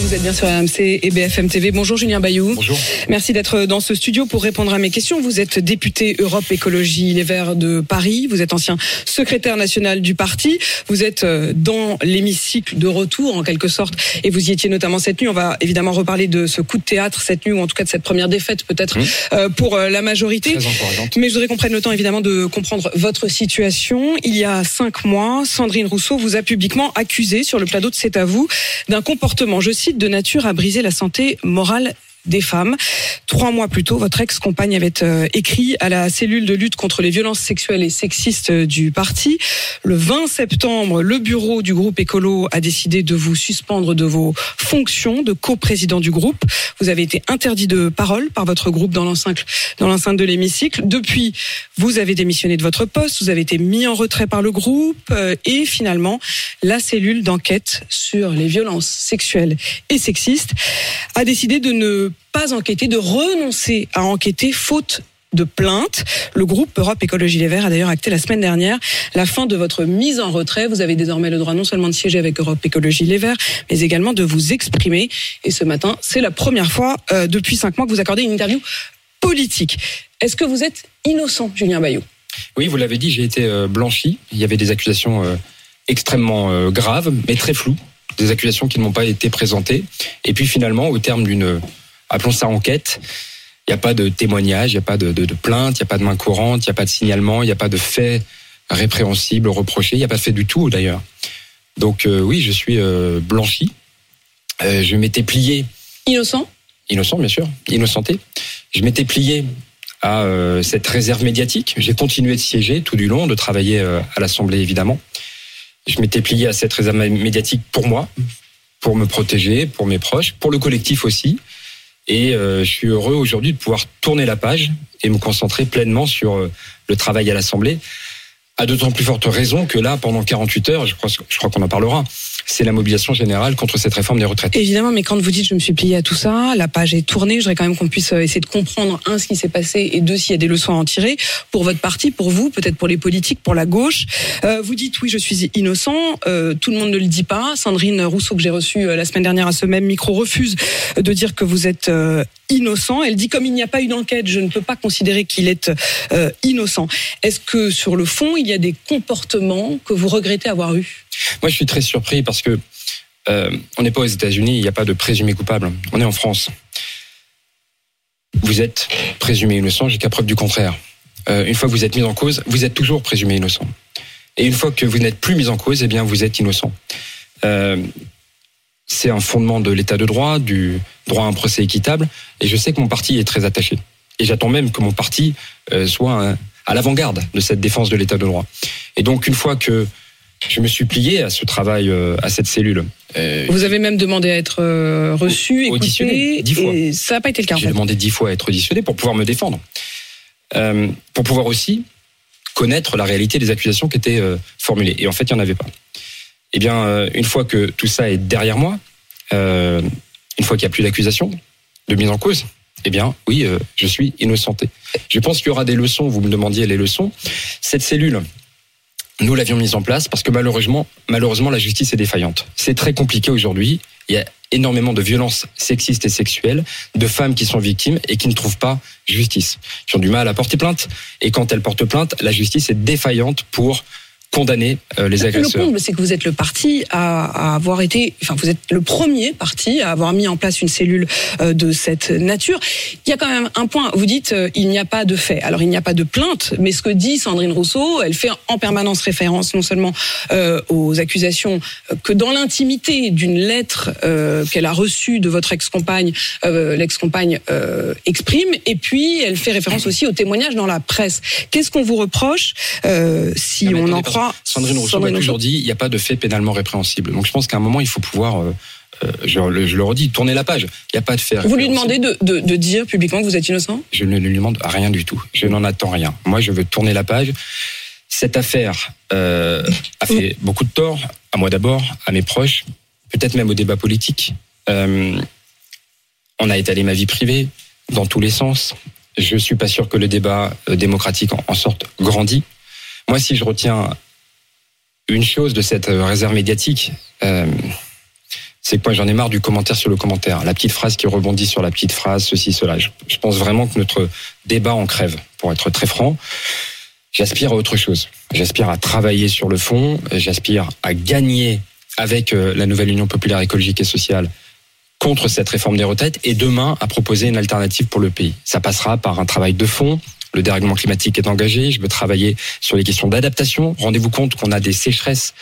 Vous êtes bien sur RMC et BFM TV. Bonjour Julien Bayou. Bonjour. Merci d'être dans ce studio pour répondre à mes questions. Vous êtes député Europe Écologie Les Verts de Paris. Vous êtes ancien secrétaire national du parti. Vous êtes euh, dans l'hémicycle de retour en quelque sorte et vous y étiez notamment cette nuit. On va évidemment reparler de ce coup de théâtre cette nuit ou en tout cas de cette première défaite peut-être Mmh. euh, pour euh, la majorité. Très. Mais je voudrais qu'on prenne le temps évidemment de comprendre votre situation. Il y a cinq mois, Sandrine Rousseau vous a publiquement accusé sur le plateau de C'est à vous d'un comportement, je cite, de nature à briser la santé morale des femmes. Trois mois plus tôt, votre ex-compagne avait euh, écrit à la cellule de lutte contre les violences sexuelles et sexistes euh, du parti. Le 20 septembre, le bureau du groupe écolo a décidé de vous suspendre de vos fonctions de coprésident du groupe. Vous avez été interdit de parole par votre groupe dans l'enceinte de l'hémicycle. Depuis, vous avez démissionné de votre poste, vous avez été mis en retrait par le groupe euh, et finalement, la cellule d'enquête sur les violences sexuelles et sexistes a décidé de ne pas enquêter, de renoncer à enquêter faute de plainte. Le groupe Europe Écologie Les Verts a d'ailleurs acté la semaine dernière la fin de votre mise en retrait. Vous avez désormais le droit non seulement de siéger avec Europe Écologie Les Verts, mais également de vous exprimer. Et ce matin, c'est la première fois euh, depuis cinq mois que vous accordez une interview politique. Est-ce que vous êtes innocent, Julien Bayou? Oui, vous l'avez dit, j'ai été euh, blanchi. Il y avait des accusations euh, extrêmement graves, mais très floues. Des accusations qui ne m'ont pas été présentées. Et puis finalement, au terme d'une, appelons ça enquête, il n'y a pas de témoignage, il n'y a pas de, de, de plainte, il n'y a pas de main courante, il n'y a pas de signalement, il n'y a pas de fait répréhensible, reproché, il n'y a pas de fait du tout d'ailleurs. Donc euh, oui, je suis euh, blanchi. Euh, je m'étais plié Innocent? Innocent bien sûr, innocenté. Je m'étais plié à euh, cette réserve médiatique. J'ai continué de siéger tout du long, de travailler euh, à l'Assemblée évidemment. Je m'étais plié à cette réserve médiatique pour moi, pour me protéger, pour mes proches, pour le collectif aussi. Et euh, je suis heureux aujourd'hui de pouvoir tourner la page et me concentrer pleinement sur euh, le travail à l'Assemblée. À d'autant plus forte raison que là, pendant 48 heures, je crois, je crois qu'on en parlera, c'est la mobilisation générale contre cette réforme des retraites. Évidemment, mais quand vous dites je me suis plié à tout ça, la page est tournée, je voudrais quand même qu'on puisse euh, essayer de comprendre, un, ce qui s'est passé, et deux, s'il y a des leçons à en tirer, pour votre parti, pour vous, peut-être pour les politiques, pour la gauche. Euh, vous dites oui, je suis innocent, euh, tout le monde ne le dit pas. Sandrine Rousseau, que j'ai reçue la semaine dernière à ce même micro, refuse de dire que vous êtes innocent. Elle dit comme il n'y a pas eu d'enquête, je ne peux pas considérer qu'il est innocent. Est-ce que sur le fond, il y a des comportements que vous regrettez avoir eus? Moi, je suis très surpris parce que euh, on n'est pas aux États-Unis, il n'y a pas de présumé coupable. On est en France. Vous êtes présumé innocent jusqu'à preuve du contraire. Euh, une fois que vous êtes mis en cause, vous êtes toujours présumé innocent. Et une fois que vous n'êtes plus mis en cause, eh bien, vous êtes innocent. Euh, c'est un fondement de l'état de droit, du droit à un procès équitable. Et je sais que mon parti est très attaché. Et j'attends même que mon parti euh, soit un- à l'avant-garde de cette défense de l'état de droit. Et donc, une fois que je me suis plié à ce travail, euh, à cette cellule, euh, Vous avez même demandé à être euh, reçu, Auditionné, dix fois. et ça n'a pas été le cas. en J'ai fait. demandé dix fois à être auditionné pour pouvoir me défendre. Euh, pour pouvoir aussi connaître la réalité des accusations qui étaient formulées. Et en fait, il n'y en avait pas. Eh bien, une fois que tout ça est derrière moi, une fois qu'il n'y a plus d'accusation, de mise en cause, eh bien, oui, je suis innocenté. Je pense qu'il y aura des leçons, vous me demandiez les leçons. Cette cellule, nous l'avions mise en place parce que malheureusement, malheureusement, la justice est défaillante. C'est très compliqué aujourd'hui. Il y a énormément de violences sexistes et sexuelles, de femmes qui sont victimes et qui ne trouvent pas justice, qui ont du mal à porter plainte. Et quand elles portent plainte, la justice est défaillante pour condamner euh, les Le agresseurs. comble, c'est que vous êtes le parti à, à avoir été, enfin, vous êtes le premier parti à avoir mis en place une cellule euh, de cette nature. Il y a quand même un point. Vous dites, euh, il n'y a pas de fait. Alors, il n'y a pas de plainte, mais ce que dit Sandrine Rousseau, elle fait en permanence référence non seulement euh, aux accusations euh, que dans l'intimité d'une lettre euh, qu'elle a reçue de votre ex-compagne, euh, l'ex-compagne euh, exprime, et puis elle fait référence aussi aux témoignages dans la presse. Qu'est-ce qu'on vous reproche euh, si Non, on en parce Sandrine Rousseau m'a Rousseau toujours dit il n'y a pas de fait pénalement répréhensible. Donc je pense qu'à un moment, il faut pouvoir, euh, euh, je, le- je le redis, tourner la page. Il n'y a pas de fait Vous lui demandez de, de, de dire publiquement que vous êtes innocent? Je ne lui demande rien du tout. Je n'en attends rien. Moi, je veux tourner la page. Cette affaire euh, a fait beaucoup de tort, à moi d'abord, à mes proches, peut-être même au débat politique. Euh, on a étalé ma vie privée. dans tous les sens. Je suis pas sûr que le débat démocratique en, en sorte grandi. Moi, si je retiens une chose de cette euh, réserve médiatique, euh, c'est que moi j'en ai marre du commentaire sur le commentaire. La petite phrase qui rebondit sur la petite phrase, ceci, cela. Je, je pense vraiment que notre débat en crève, pour être très franc. J'aspire à autre chose. J'aspire à travailler sur le fond. J'aspire à gagner avec euh, la nouvelle Union populaire écologique et sociale contre cette réforme des retraites et demain à proposer une alternative pour le pays. Ça passera par un travail de fond. Le dérèglement climatique est engagé. Je veux travailler sur les questions d'adaptation. Rendez-vous compte qu'on a des sécheresses,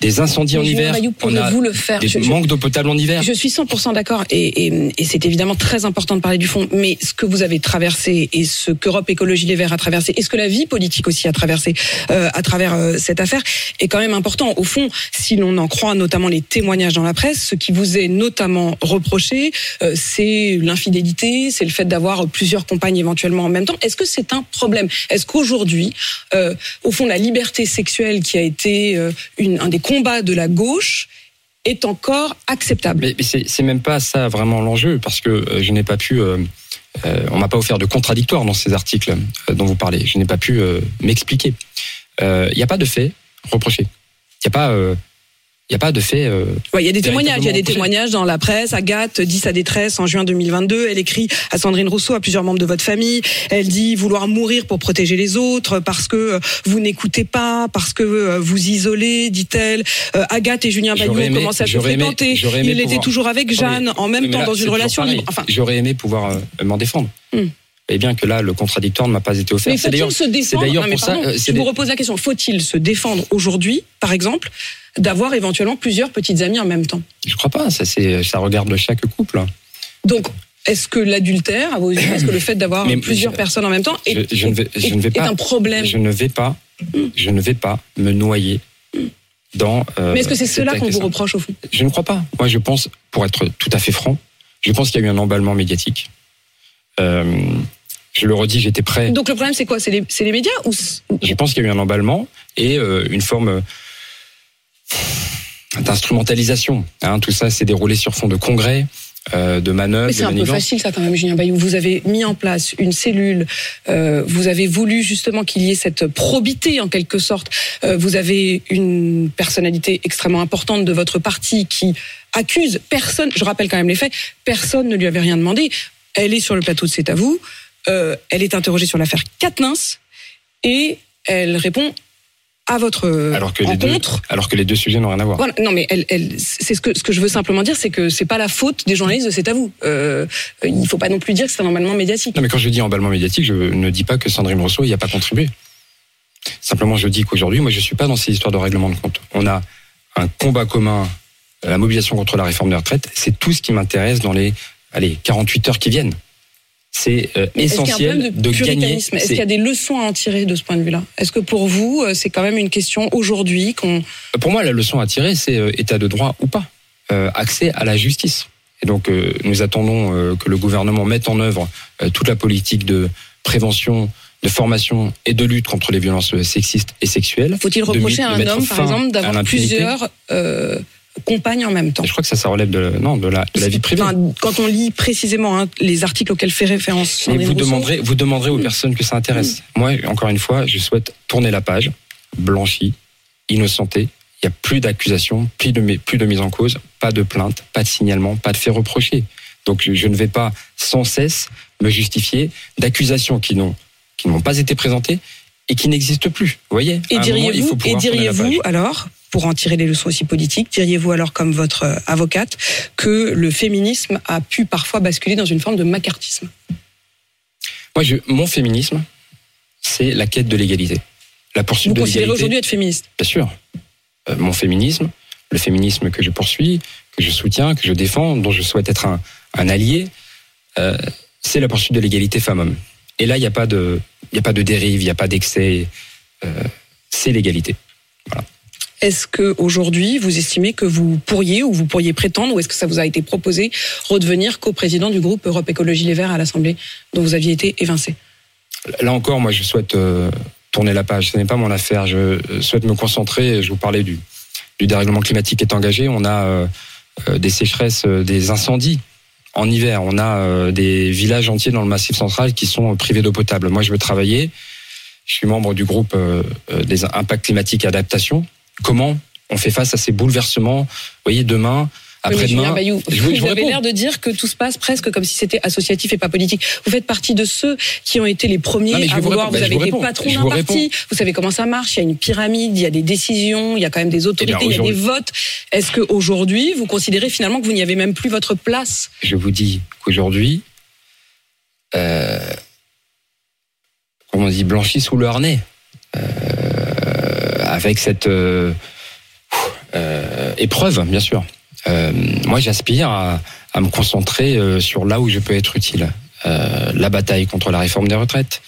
des incendies en Mais hiver, on a le faire des Je- manques d'eau potable en hiver. Je suis 100% d'accord et, et, et c'est évidemment très important de parler du fond, mais ce que vous avez traversé et ce qu'Europe Écologie Les Verts a traversé et ce que la vie politique aussi a traversé euh, à travers euh, cette affaire est quand même important. Au fond, si l'on en croit notamment les témoignages dans la presse, ce qui vous est notamment reproché, euh, c'est l'infidélité, c'est le fait d'avoir plusieurs compagnes éventuellement en même temps. Est-ce que c'est un problème? Est-ce qu'aujourd'hui, au fond, la liberté sexuelle qui a été une, un des combats de la gauche est encore acceptable Mais, mais c'est même pas ça vraiment l'enjeu, parce que euh, je n'ai pas pu. euh, euh, on m'a pas offert de contradictoire dans ces articles euh, dont vous parlez. Je n'ai pas pu euh, m'expliquer. Il n'y a pas de fait reproché. Il n'y a pas. Il n'y a pas de fait. euh, Ouais, il y a des témoignages, il y a des témoignages dans la presse. Agathe dit sa détresse en juin 2022. Elle écrit à Sandrine Rousseau, à plusieurs membres de votre famille. Elle dit vouloir mourir pour protéger les autres, parce que euh, vous n'écoutez pas, parce que euh, vous isolez, dit-elle. Euh, Agathe et Julien Bayou aimé- commencé à se aimé- fréquenter. j'aurais aimé Il était toujours avec Oui, Jeanne, en même temps là, dans une relation pareil. libre. Enfin, J'aurais aimé pouvoir euh, m'en défendre. Hmm. Et bien que là, le contradictoire ne m'a pas été offert. mais C'est d'ailleurs- faut-il se c'est défendre Non, mais pour ça. pardon, euh, Je vous repose la question. Faut-il se défendre aujourd'hui, par exemple, d'avoir éventuellement plusieurs petites amies en même temps? Je crois pas. Ça, ça regarde chaque couple. Donc, est-ce que l'adultère, à vos yeux, est-ce que le fait d'avoir plusieurs je- personnes en même temps est, je, je ne vais, je ne vais est pas. un problème Je ne vais pas. Je ne vais pas me noyer dans. euh, Mais est-ce que c'est cela qu'on vous reproche au fond? Je ne crois pas. Moi, je pense, pour être tout à fait franc, je pense qu'il y a eu un emballement médiatique. Euh, je le redis, j'étais prêt. Donc le problème c'est quoi? C'est les, médias ou Je pense qu'il y a eu un emballement et euh, une forme euh, d'instrumentalisation. Hein, tout ça s'est déroulé sur fond de congrès, euh, de manœuvres, c'est un peu facile ça quand même, Julien Bayou. Vous avez mis en place une cellule, euh, vous avez voulu justement qu'il y ait cette probité en quelque sorte. Vous avez une personnalité extrêmement importante de votre parti qui accuse personne, je rappelle quand même les faits, personne ne lui avait rien demandé. Elle est sur le plateau de C'est à vous, euh, elle est interrogée sur l'affaire Katnins et elle répond à votre Alors que, les deux, rencontre. alors que les deux sujets n'ont rien à voir. Voilà. Non, mais elle, elle, c'est ce que ce que je veux simplement dire, c'est que c'est pas la faute des journalistes de C'est à vous. Euh, il faut pas non plus dire que c'est un emballement médiatique. Non, mais quand je dis emballement médiatique, je ne dis pas que Sandrine Rousseau n'y a pas contribué. Simplement, je dis qu'aujourd'hui, moi, je suis pas dans ces histoires de règlement de compte. On a un combat commun, la mobilisation contre la réforme des retraites. C'est tout ce qui m'intéresse dans les, allez, 48 heures qui viennent. C'est euh, essentiel problème de, de, gagner. Est-ce qu'il y a des leçons à en tirer de ce point de vue-là Est-ce que pour vous, euh, c'est quand même une question aujourd'hui qu'on Pour moi, la leçon à tirer, c'est euh, état de droit ou pas, Euh, accès à la justice. Et donc, nous attendons que le gouvernement mette en œuvre toute la politique de prévention, de formation et de lutte contre les violences sexistes et sexuelles. faut-il reprocher à un homme, par exemple, d'avoir plusieurs compagnes en même temps Et je crois que ça, ça relève de, non, de, la, de la vie privée. Enfin, quand on lit précisément hein, les articles auxquels fait référence Mais vous demanderez, vous demanderez aux personnes que ça intéresse. Moi, encore une fois, je souhaite tourner la page, blanchi, innocenté. Il n'y a plus d'accusations, plus de, plus de mise en cause, pas de plainte, pas de signalement, pas de fait reproché. Donc je, ne vais pas sans cesse me justifier d'accusations qui n'ont qui n'ont pas été présentées et qui n'existent plus. Vous voyez Et diriez-vous, la alors, pour en tirer les leçons aussi politiques, diriez-vous alors comme votre euh, avocate que le féminisme a pu parfois basculer dans une forme de macartisme? Moi, je, mon féminisme, c'est la quête de l'égalité. La poursuite Vous de considérez aujourd'hui être féministe? Bien sûr. Euh, mon féminisme, le féminisme que je poursuis, que je soutiens, que je défends, dont je souhaite être un, un allié, euh, c'est la poursuite de l'égalité femmes-hommes. Et là, il n'y a pas de, il y a pas de dérive, il n'y a pas d'excès. Euh, c'est l'égalité. Est-ce que aujourd'hui vous estimez que vous pourriez ou vous pourriez prétendre, ou est-ce que ça vous a été proposé, redevenir coprésident du groupe Europe Écologie Les Verts à l'Assemblée, dont vous aviez été évincé? Là encore, moi, je souhaite euh, tourner la page. Ce n'est pas mon affaire. Je euh, souhaite me concentrer. Je vous parlais du, dérèglement climatique qui est engagé. On a euh, des sécheresses, des incendies En hiver, on a des villages entiers dans le Massif central qui sont privés d'eau potable. Moi, je veux travailler. Je suis membre du groupe des impacts climatiques et adaptation. Comment on fait face à ces bouleversements Vous voyez, demain, après-demain, Bayou, je vous- vous avez l'air de dire que tout se passe presque comme si c'était associatif et pas politique. Vous faites partie de ceux qui ont été les premiers Non, à vous vouloir. Vous Bah, avez je vous été réponds. patron Je d'un parti. Vous savez comment ça marche. Il y a une pyramide, il y a des décisions, il y a quand même des autorités, Eh bien, il y a des votes. Est-ce que aujourd'hui, vous considérez finalement que vous n'y avez même plus votre place? Je vous dis qu'aujourd'hui, euh, comment on dit, blanchi sous le harnais, euh, avec cette euh, euh, épreuve, bien sûr. Euh, moi, j'aspire à, à me concentrer sur là où je peux être utile. La bataille contre la réforme des retraites,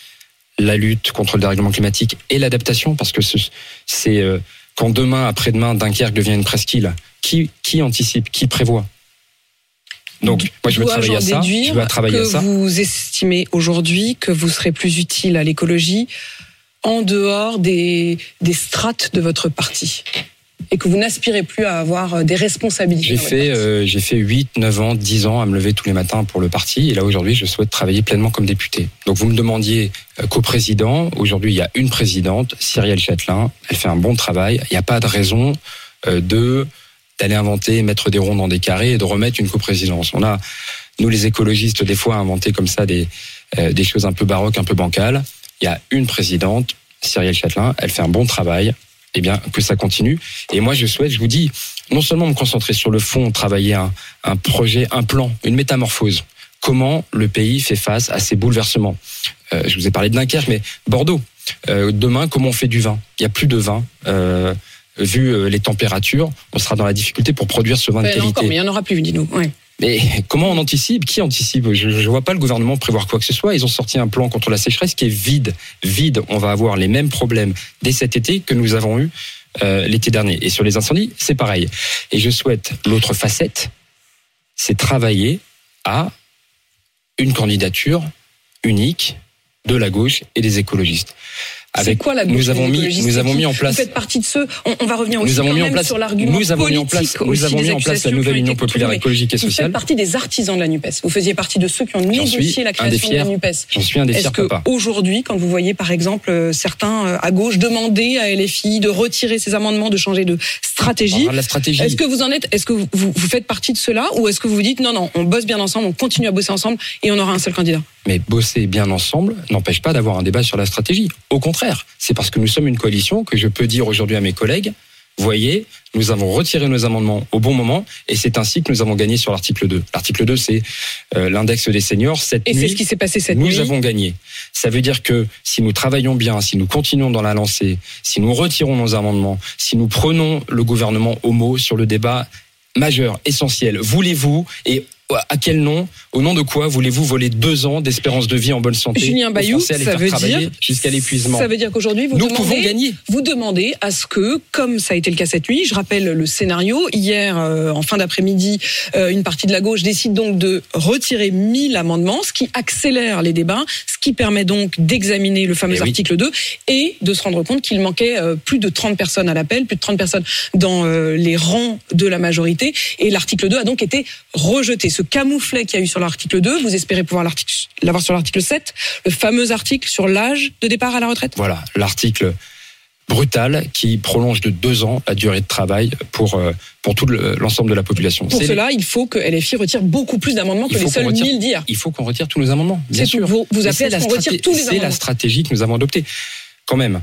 la lutte contre le dérèglement climatique et l'adaptation, parce que ce- c'est euh, quand demain, après-demain, Dunkerque devient une presqu'île, qui, qui anticipe, qui prévoit? Donc, moi, je veux travailler à ça. Je veux travailler que à ça. vous estimez aujourd'hui que vous serez plus utile à l'écologie en dehors des, des strates de votre parti et que vous n'aspirez plus à avoir euh, des responsabilités. J'ai fait, euh, j'ai fait 8, 9 ans, 10 ans à me lever tous les matins pour le parti. Et là, aujourd'hui, je souhaite travailler pleinement comme député. Donc, vous me demandiez euh, co-président. Aujourd'hui, il y a une présidente, Cyrielle Châtelain. Elle fait un bon travail. Il n'y a pas de raison euh, de d'aller inventer, mettre des ronds dans des carrés et de remettre une coprésidence. On a, nous les écologistes, des fois inventé comme ça des, euh, des choses un peu baroques, un peu bancales. Il y a une présidente, Cyrielle Châtelain. Elle fait un bon travail. Eh bien, que ça continue. Et moi, je souhaite, je vous dis, non seulement me concentrer sur le fond, travailler un, un projet, un plan, une métamorphose. Comment le pays fait face à ces bouleversements? Euh, Je vous ai parlé de Dunkerque, mais Bordeaux. Euh, demain, comment on fait du vin? Il y a plus de vin. Euh, vu euh, les températures, on sera dans la difficulté pour produire ce vin de qualité. encore, mais il n'y en aura plus, dites-nous. Ouais. Mais comment on anticipe? Qui anticipe? Je ne vois pas le gouvernement prévoir quoi que ce soit. Ils ont sorti un plan contre la sécheresse qui est vide. Vide. On va avoir les mêmes problèmes dès cet été que nous avons eu euh, l'été dernier. Et sur les incendies, c'est pareil. Et je souhaite l'autre facette, c'est travailler à une candidature unique de la gauche et des écologistes. C'est quoi la gauche nous avons mis, nous avons mis en place Vous faites partie de ceux. On, on va revenir aussi nous avons quand mis en place, sur l'argument nous avons mis en place, nous avons mis en place la nouvelle Union populaire écologique et Vous faites sociale. partie des artisans de la Nupes. Vous faisiez partie de ceux qui ont négocié la création de la. Nupes. J'en suis un des Est-ce fiers que papas. aujourd'hui, quand vous voyez par exemple euh, certains euh, à gauche demander à LFI de retirer ses amendements, de changer de stratégie, stratégie. est-ce que vous en êtes Est-ce que vous, vous vous faites partie de cela ou est-ce que vous vous dites non non, on bosse bien ensemble, on continue à bosser ensemble et on aura un seul candidat? Mais bosser bien ensemble n'empêche pas d'avoir un débat sur la stratégie. Au contraire, c'est parce que nous sommes une coalition que je peux dire aujourd'hui à mes collègues, voyez, nous avons retiré nos amendements au bon moment et c'est ainsi que nous avons gagné sur l'article 2. L'article 2, c'est euh, l'index des seniors. Cette Et c'est ce qui s'est passé cette nous nuit. avons gagné. Ça veut dire que si nous travaillons bien, si nous continuons dans la lancée, si nous retirons nos amendements, si nous prenons le gouvernement au mot sur le débat majeur, essentiel, voulez-vous et à quel nom, au nom de quoi voulez-vous voler deux ans d'espérance de vie en bonne santé Julien Bayou, ça veut dire jusqu'à l'épuisement Ça veut dire qu'aujourd'hui vous Nous demandez pouvons gagner. vous demandez à ce que, comme ça a été le cas cette nuit, je rappelle le scénario, hier, euh, en fin d'après-midi, euh, une partie de la gauche décide donc de retirer 1000 amendements, ce qui accélère les débats, ce qui permet donc d'examiner le fameux Eh oui. article 2 et de se rendre compte qu'il manquait euh, plus de 30 personnes à l'appel, plus de 30 personnes dans les rangs de la majorité, et l'article 2 a donc été rejeté. Ce camouflet qu'il y a eu sur l'article 2, vous espérez pouvoir l'avoir sur l'article 7, le fameux article sur l'âge de départ à la retraite? Voilà, l'article brutal qui prolonge de deux ans la durée de travail pour, euh, pour tout le- l'ensemble de la population. Pour cela, il faut que LFI retire beaucoup plus d'amendements que les seuls qu'on retire- 1000 d'hier. Il faut qu'on retire tous nos amendements, bien sûr. Vous, vous appelez à ce la qu'on retire straté- tous les C'est la amendements. stratégie que nous avons adoptée. Quand même,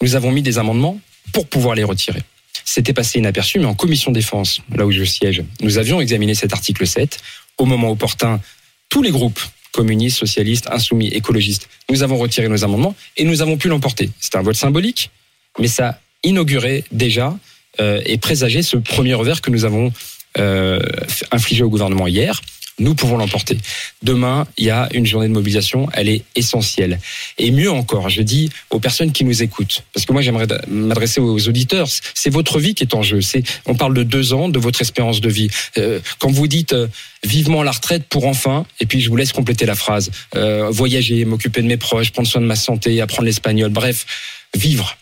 nous avons mis des amendements pour pouvoir les retirer. C'était passé inaperçu, mais en commission défense, là où je siège, nous avions examiné cet article 7. Au moment opportun, tous les groupes, communistes, socialistes, insoumis, écologistes, nous avons retiré nos amendements et nous avons pu l'emporter. C'était un vote symbolique, mais ça inaugurait déjà euh, et présageait ce premier revers que nous avons euh, infligé au gouvernement hier. Nous pouvons l'emporter. Demain, il y a une journée de mobilisation, elle est essentielle. Et mieux encore, je dis aux personnes qui nous écoutent, parce que moi j'aimerais m'adresser aux auditeurs, c'est votre vie qui est en jeu. On parle de deux ans, de votre espérance de vie. Euh, quand vous dites euh, vivement la retraite pour enfin, et puis je vous laisse compléter la phrase, euh, voyager, m'occuper de mes proches, prendre soin de ma santé, apprendre l'espagnol, bref, vivre.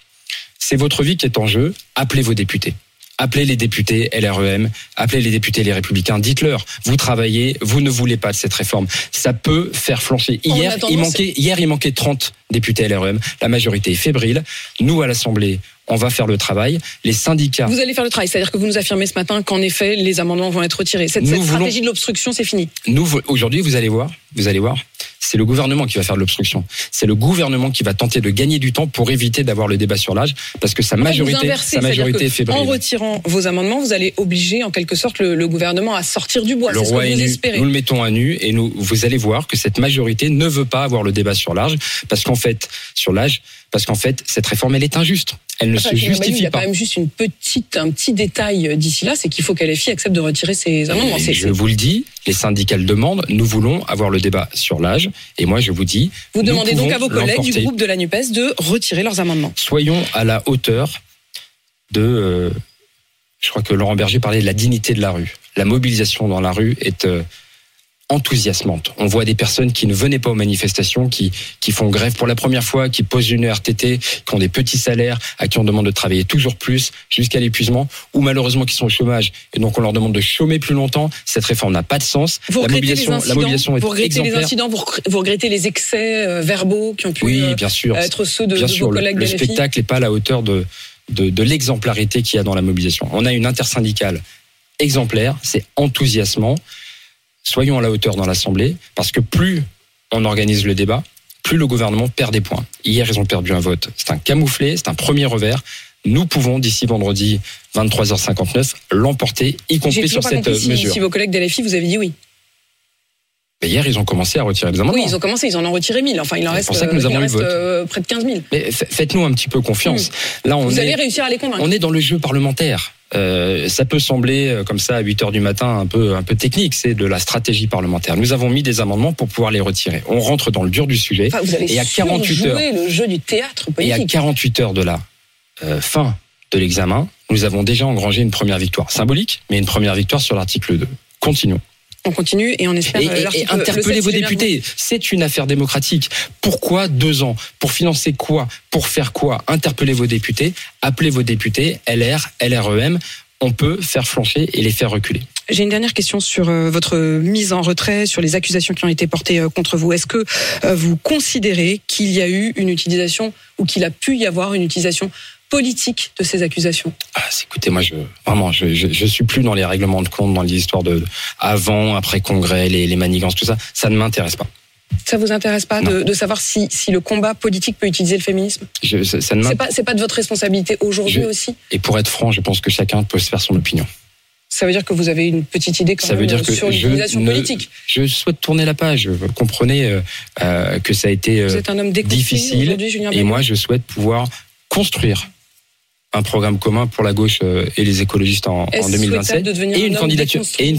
C'est votre vie qui est en jeu. Appelez vos députés. Appelez les députés LREM, appelez les députés les Républicains, dites-leur, vous travaillez, vous ne voulez pas de cette réforme. Ça peut faire flancher. En Hier, il manquait, hier, il manquait 30 députés LREM. La majorité est fébrile. Nous, à l'Assemblée, on va faire le travail. Les syndicats. Vous allez faire le travail, c'est-à-dire que vous nous affirmez ce matin qu'en effet, les amendements vont être retirés. Cette, voulons- stratégie de l'obstruction, c'est fini. Nous, aujourd'hui, vous allez voir, vous allez voir, c'est le gouvernement qui va faire de l'obstruction. C'est le gouvernement qui va tenter de gagner du temps pour éviter d'avoir le débat sur l'âge, parce que sa majorité, inversez, sa majorité est fébrile. En retirant vos amendements, vous allez obliger en quelque sorte le, le gouvernement à sortir du bois. Le ce roi est nu. Nous le mettons à nu et nous, vous allez voir que cette majorité ne veut pas avoir le débat sur l'âge, parce qu'en fait, sur l'âge, parce qu'en fait, cette réforme, elle est injuste. Elle ne Enfin, se Julien Bayou, il y justifie a quand pas. même juste une petite, un petit détail euh, d'ici là, c'est qu'il faut qu'LFI accepte de retirer ses amendements. Je vous le dis, les syndicats le demandent. Nous voulons avoir le débat sur l'âge. Et moi, je vous dis, Vous demandez donc à vos collègues du groupe de la NUPES de retirer leurs amendements. soyons à la hauteur de. euh, je crois que Laurent Berger parlait de la dignité de la rue. La mobilisation dans la rue est euh, enthousiasmante. On voit des personnes qui ne venaient pas aux manifestations, qui, qui font grève pour la première fois, qui posent une RTT, qui ont des petits salaires, à qui on demande de travailler toujours plus jusqu'à l'épuisement, ou malheureusement qui sont au chômage et donc on leur demande de chômer plus longtemps. Cette réforme n'a pas de sens. Vous la regrettez les mobilisation, la incidents, mobilisation est vous regrettez les incidents, vous vous regrettez les excès euh, verbaux qui ont pu Oui, euh, bien sûr. être ceux de, Bien de sûr, vos le, collègues le spectacle n'est pas à la hauteur de, de, de l'exemplarité qu'il y a dans la mobilisation. On a une intersyndicale exemplaire, c'est enthousiasmant. Soyons à la hauteur dans l'Assemblée, parce que plus on organise le débat, plus le gouvernement perd des points. Hier, ils ont perdu un vote. C'est un camouflé, c'est un premier revers. Nous pouvons, d'ici vendredi 23h59, l'emporter, y compris sur cette euh, si, mesure. si vos collègues de vous avez dit oui. Mais hier, ils ont commencé à retirer les amendements. Oui, ils ont commencé, ils en ont retiré 1000. Enfin, il en reste, pour ça que nous il en avons eu le reste, vote. euh, près de 15 000. Mais fa- faites-nous un petit peu confiance. Là, on Vous est... allez réussir à les convaincre. On est dans le jeu parlementaire. Euh, ça peut sembler euh, comme ça à 8 heures du matin un peu un peu technique, c'est de la stratégie parlementaire. Nous avons mis des amendements pour pouvoir les retirer. On rentre dans le dur du sujet Enfin, vous allez et à 48 heures le jeu du théâtre et à politique. 48 heures de la euh, fin de l'examen, nous avons déjà engrangé une première victoire symbolique, mais une première victoire sur l'article 2. Continuons. On continue et on espère Et, euh, et- interpellez sept, vos députés. C'est une affaire démocratique. Pourquoi deux ans? Pour financer quoi? Pour faire quoi? Interpellez vos députés, appelez vos députés, LR, LREM. On peut faire flancher et les faire reculer. J'ai une dernière question sur euh, votre mise en retrait, sur les accusations qui ont été portées euh, contre vous. Est-ce que euh, vous considérez qu'il y a eu une utilisation ou qu'il a pu y avoir une utilisation politique de ces accusations Ah, écoutez, moi, je vraiment, je, je, je suis plus dans les règlements de compte, dans les histoires de avant, après congrès, les, les manigances, tout ça. Ça ne m'intéresse pas. Ça vous intéresse pas de, de savoir si, si le combat politique peut utiliser le féminisme? Je, ça, C'est pas pas de votre responsabilité aujourd'hui aussi? Et pour être franc, je pense que chacun peut se faire son opinion. Ça veut dire que vous avez une petite idée quand Ça même veut dire que sur l'utilisation politique. Je souhaite tourner la page. Vous comprenez euh, euh, que ça a été Vous euh, êtes un homme difficile. Julien Et moi, je souhaite pouvoir construire un programme commun pour la gauche euh, et les écologistes en, Est-ce en souhaitable 2027 de devenir et un une candidature et une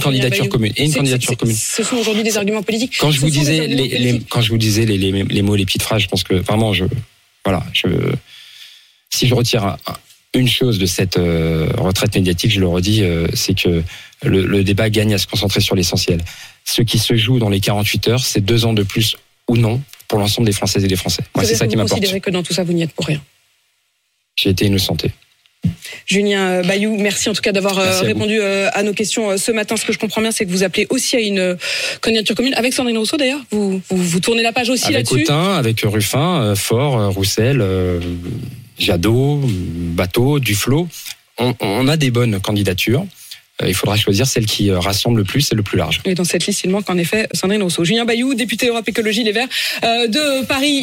commune et une C'est- candidature c'est- commune. Ce sont aujourd'hui des arguments politiques. Quand je vous disais les, les- politiques. quand je vous disais les, les, les mots les petites phrases, je pense que vraiment je voilà je si je retire un- un- une chose de cette euh, retraite médiatique, je le redis, euh, c'est que le, le débat gagne à se concentrer sur l'essentiel. Ce qui se joue dans les 48 heures, c'est deux ans de plus ou non pour l'ensemble des Françaises et des Français. Moi, c'est ça qui vous m'importe. considérez que dans tout ça, vous n'y êtes pour rien. J'ai été innocenté. Julien Bayou, merci en tout cas d'avoir euh, à répondu euh, à nos questions euh, ce matin. Ce que je comprends bien, c'est que vous appelez aussi à une euh, candidature commune avec Sandrine Rousseau d'ailleurs. Vous, vous, vous tournez la page aussi Avec là-dessus. Autain, avec Ruffin, euh, Faure, euh, Roussel, euh, Jadot, Bateau, Duflo. On, on a des bonnes candidatures. Euh, Il faudra choisir celle qui euh, rassemble le plus et le plus large. Et dans cette liste, il manque en effet Sandrine Rousseau. Julien Bayou, député Europe Écologie Les Verts euh, de Paris.